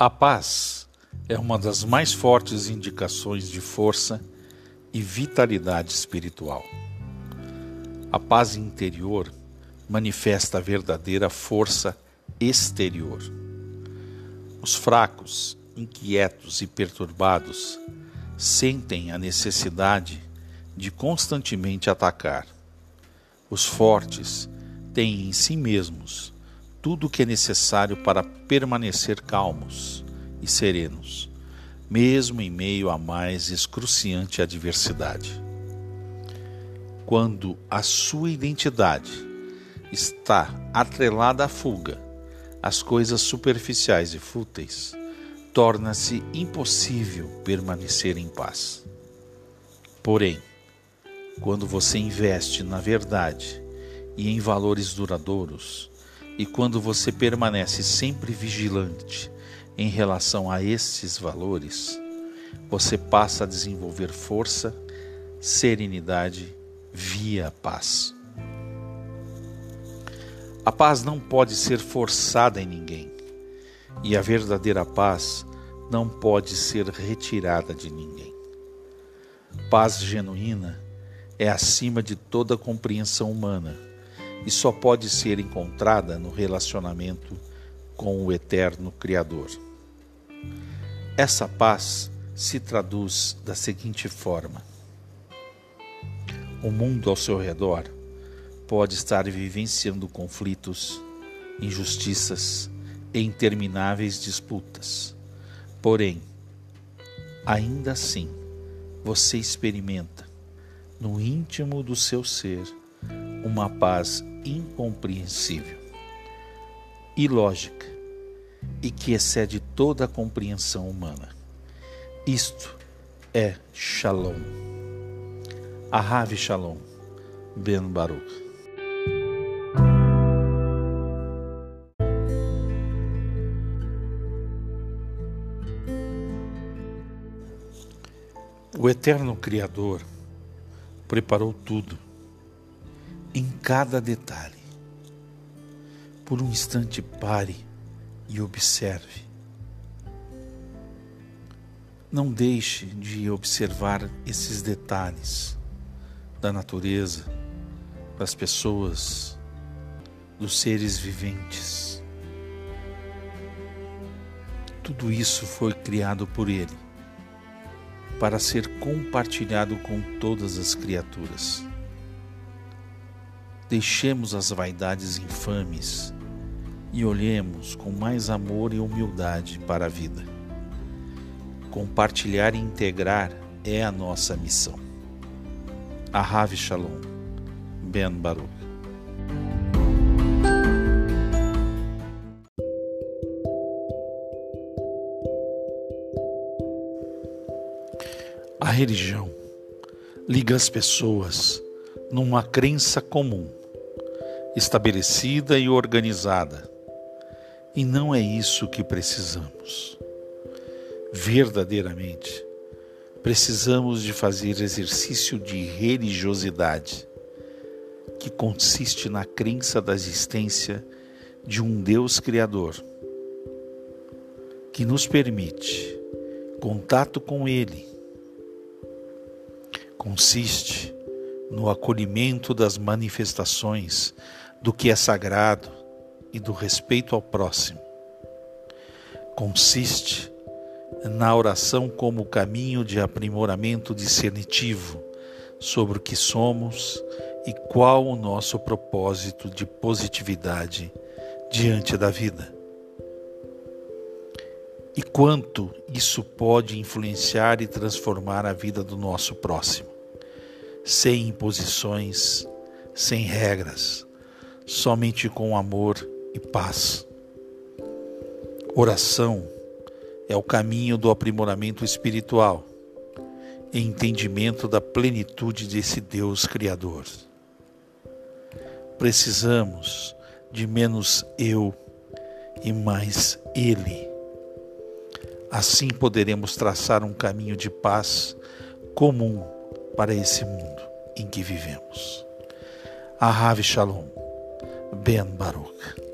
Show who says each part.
Speaker 1: A paz é uma das mais fortes indicações de força e vitalidade espiritual. A paz interior manifesta a verdadeira força exterior. Os fracos, inquietos e perturbados sentem a necessidade de constantemente atacar. Os fortes têm em si mesmos tudo o que é necessário para permanecer calmos e serenos, mesmo em meio à mais excruciante adversidade. Quando a sua identidade está atrelada à fuga, às coisas superficiais e fúteis, torna-se impossível permanecer em paz. Porém, quando você investe na verdade e em valores duradouros, e quando você permanece sempre vigilante em relação a esses valores, você passa a desenvolver força, serenidade via paz. A paz não pode ser forçada em ninguém, e a verdadeira paz não pode ser retirada de ninguém. Paz genuína é acima de toda compreensão humana e só pode ser encontrada no relacionamento com o eterno Criador. Essa paz se traduz da seguinte forma: o mundo ao seu redor pode estar vivenciando conflitos, injustiças e intermináveis disputas. Porém, ainda assim, você experimenta no íntimo do seu ser uma paz incompreensível, ilógica e que excede toda a compreensão humana. Isto é Shalom. Ahav Shalom, Ben Baruch. O eterno Criador preparou tudo, em cada detalhe. Por um instante pare e observe. Não deixe de observar esses detalhes da natureza, das pessoas, dos seres viventes. Tudo isso foi criado por Ele para ser compartilhado com todas as criaturas. Deixemos as vaidades infames e olhemos com mais amor e humildade para a vida. Compartilhar e integrar é a nossa missão. Ahav Shalom, Ben Baruch. A religião liga as pessoas numa crença comum, estabelecida e organizada. E não é isso que precisamos. Verdadeiramente, precisamos de fazer exercício de religiosidade, que consiste na crença da existência de um Deus Criador, que nos permite contato com Ele consiste no acolhimento das manifestações do que é sagrado e do respeito ao próximo. Consiste na oração como caminho de aprimoramento discernitivo sobre o que somos e qual o nosso propósito de positividade diante da vida. E quanto isso pode influenciar e transformar a vida do nosso próximo sem imposições, sem regras, somente com amor e paz. Oração é o caminho do aprimoramento espiritual e entendimento da plenitude desse Deus Criador. Precisamos de menos eu e mais Ele. Assim poderemos traçar um caminho de paz comum para esse mundo em que vivemos. Ahav Shalom, Ben Baruch.